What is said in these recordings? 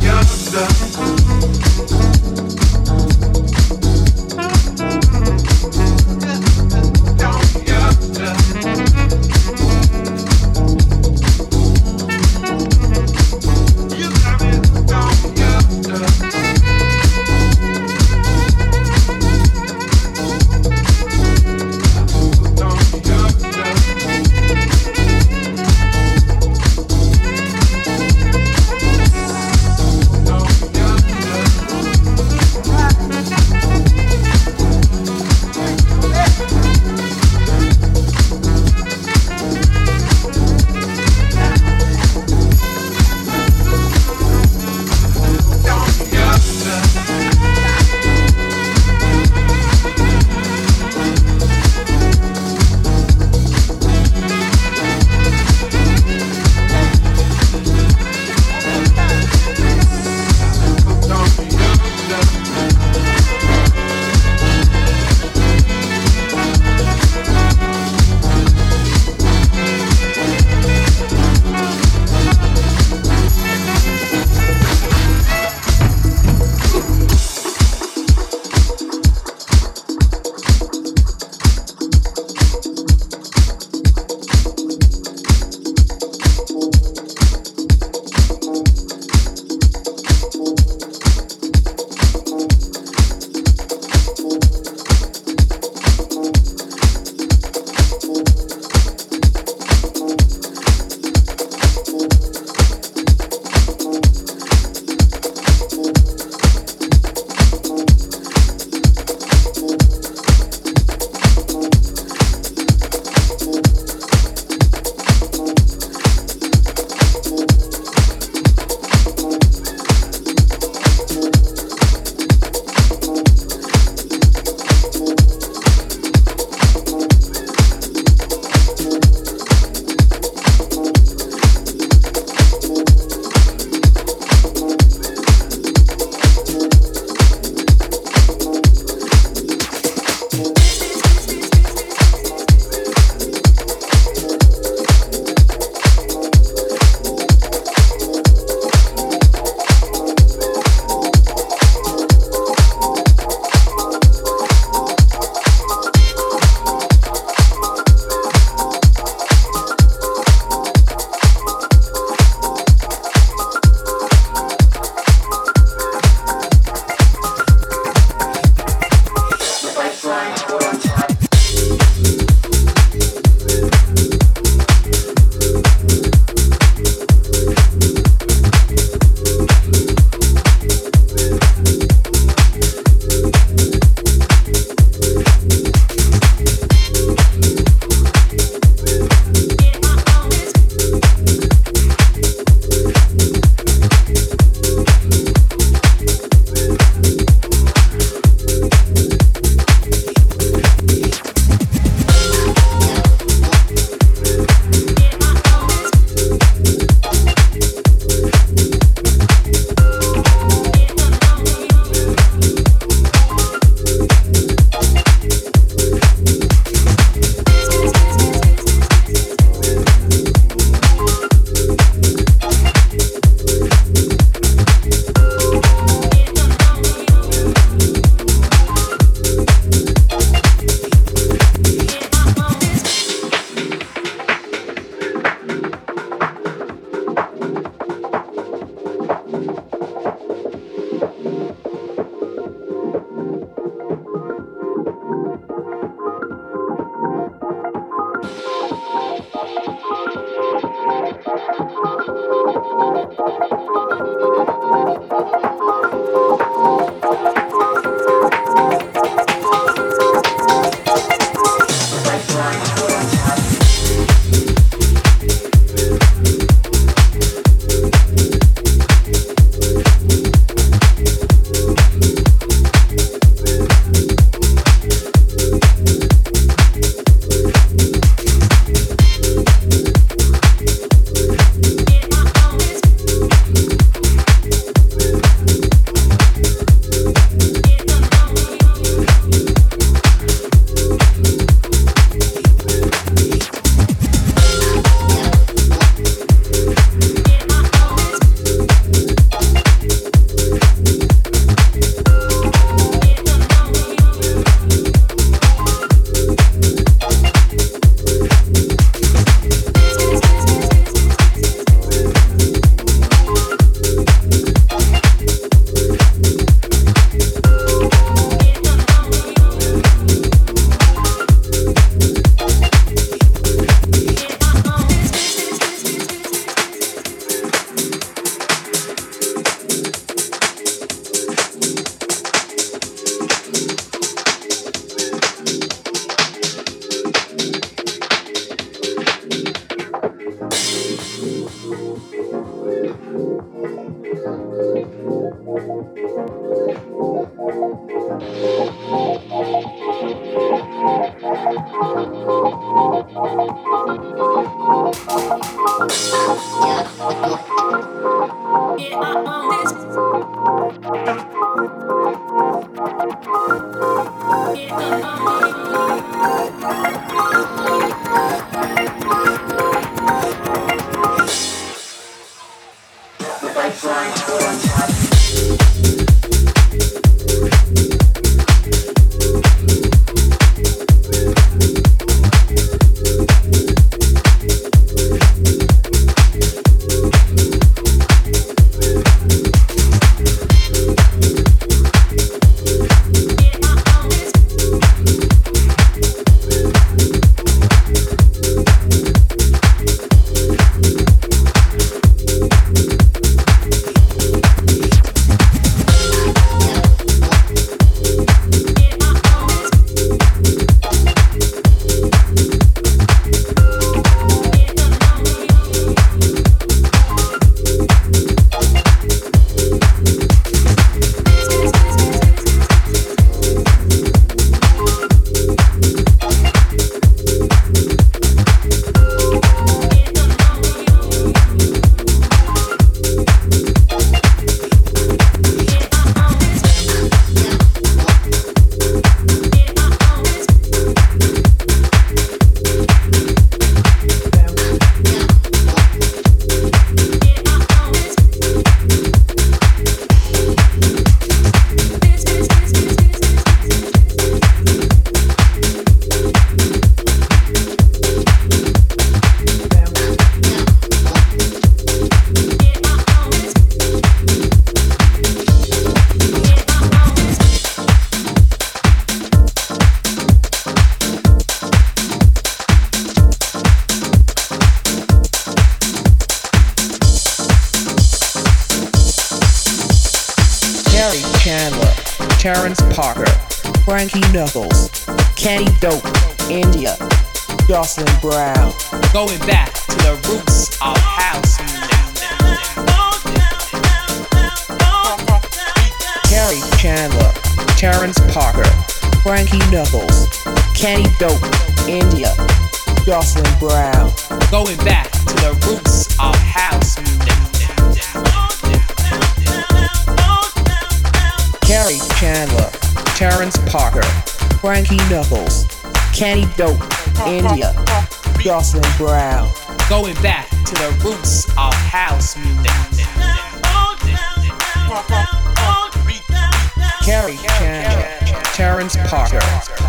Don't Thank you. Jocelyn Brown. Going back to the roots of house music. Kerri Chandler, Terrence Parker, Frankie Knuckles, Kenny Dope, India, Jocelyn Brown. Going back to the roots of house music. Kerri Chandler, Terrence Parker,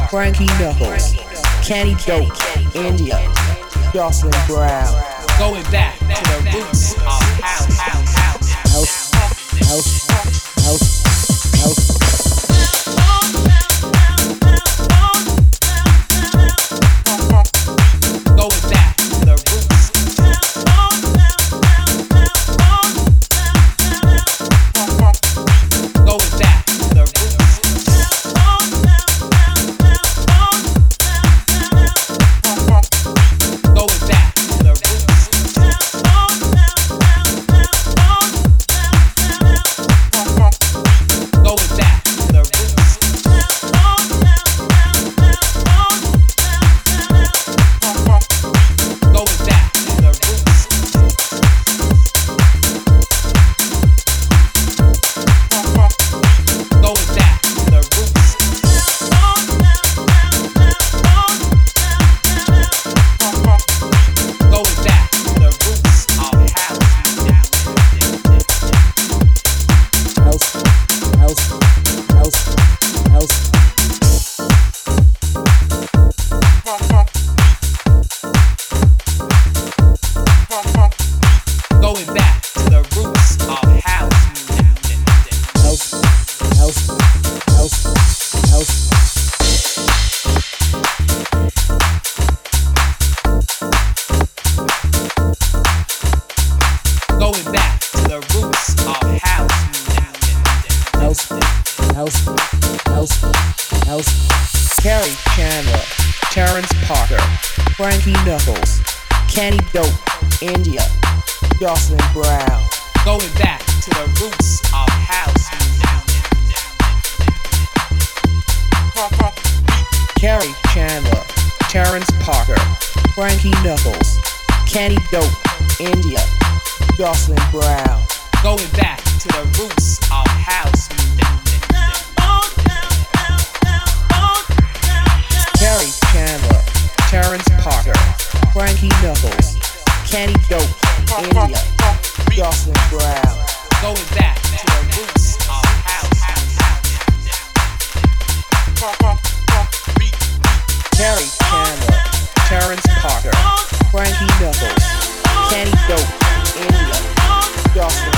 Frankie Knuckles, Kenny Dope, India, Jocelyn Brown. Going back to the roots of house, house, house, house, house, House, House, House. Kerri Chandler, Terrence Parker, Frankie Knuckles, Kenny Dope, India, Jocelyn Brown. Going back to the roots of house Kerri Chandler, Terrence Parker, Frankie Knuckles, Kenny Dope, India, Jocelyn Brown. Going back to the roots of house Kerri Chandler, Terrence Parker, Frankie Knuckles, Kenny Dope, India, Jocelyn Brown. Going back to the roots of house Kerri Chandler, Terrence Parker, Frankie Knuckles, Kenny Dope, India, Jocelyn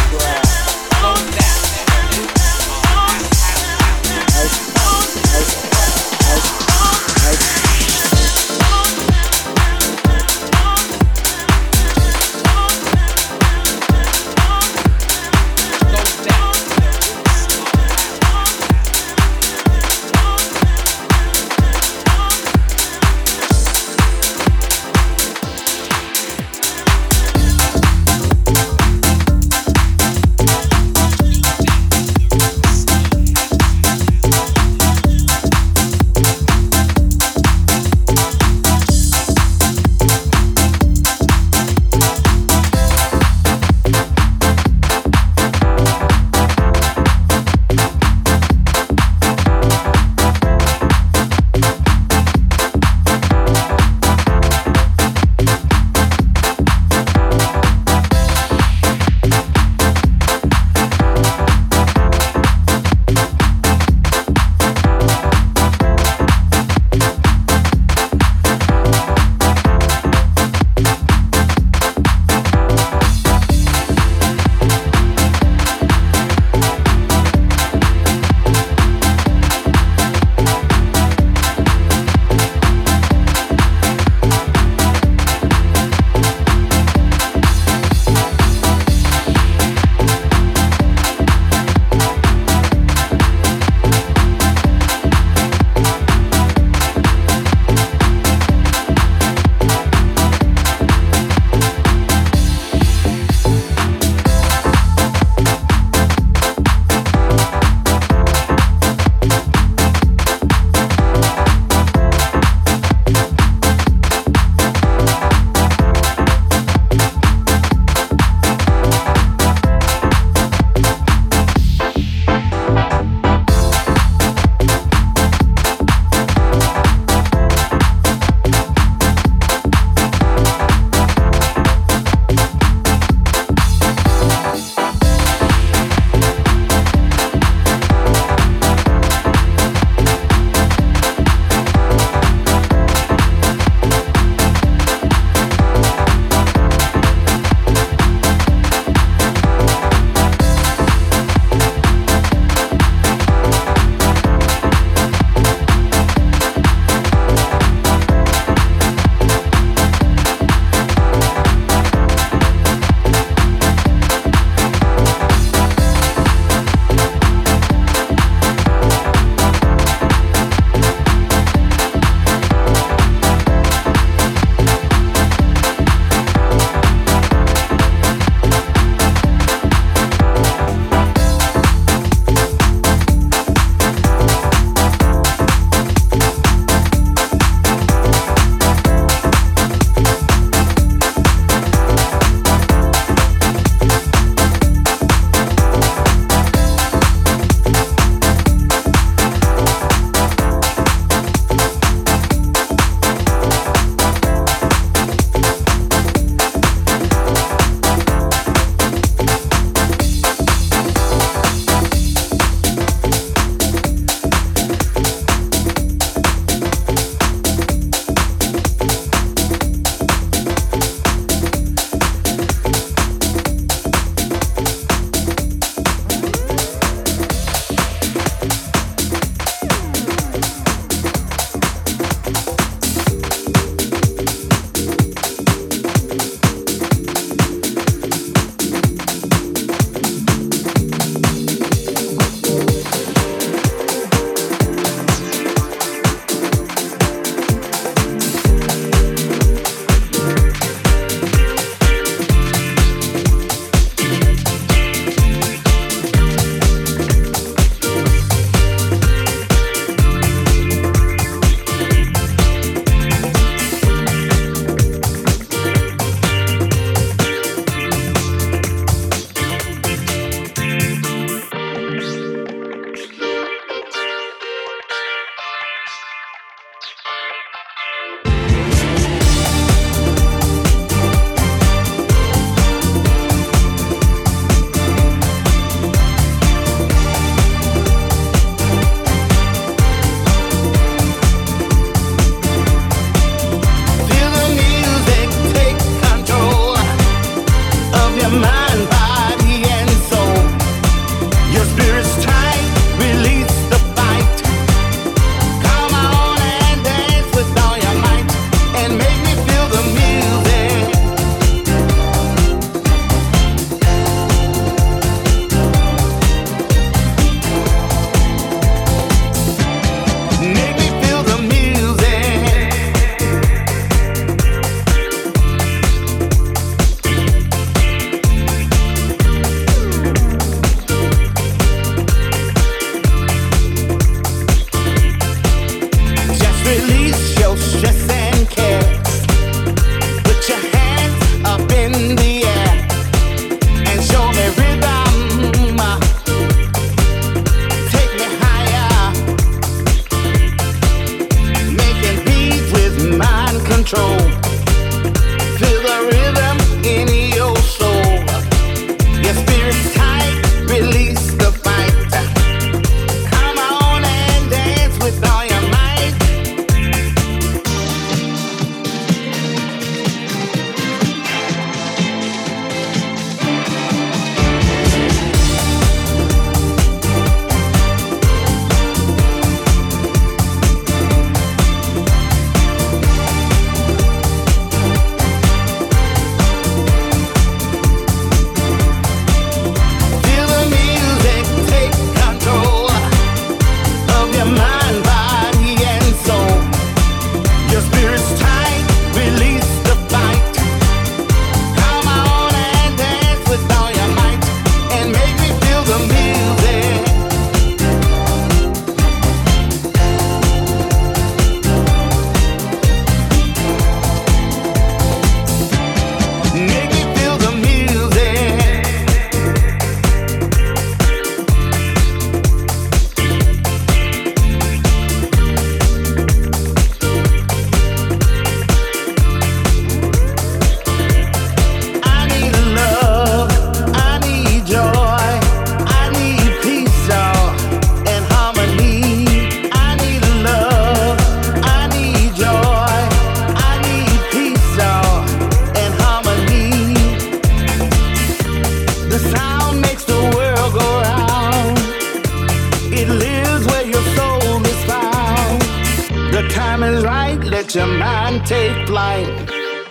take flight.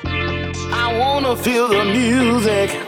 I wanna feel the music.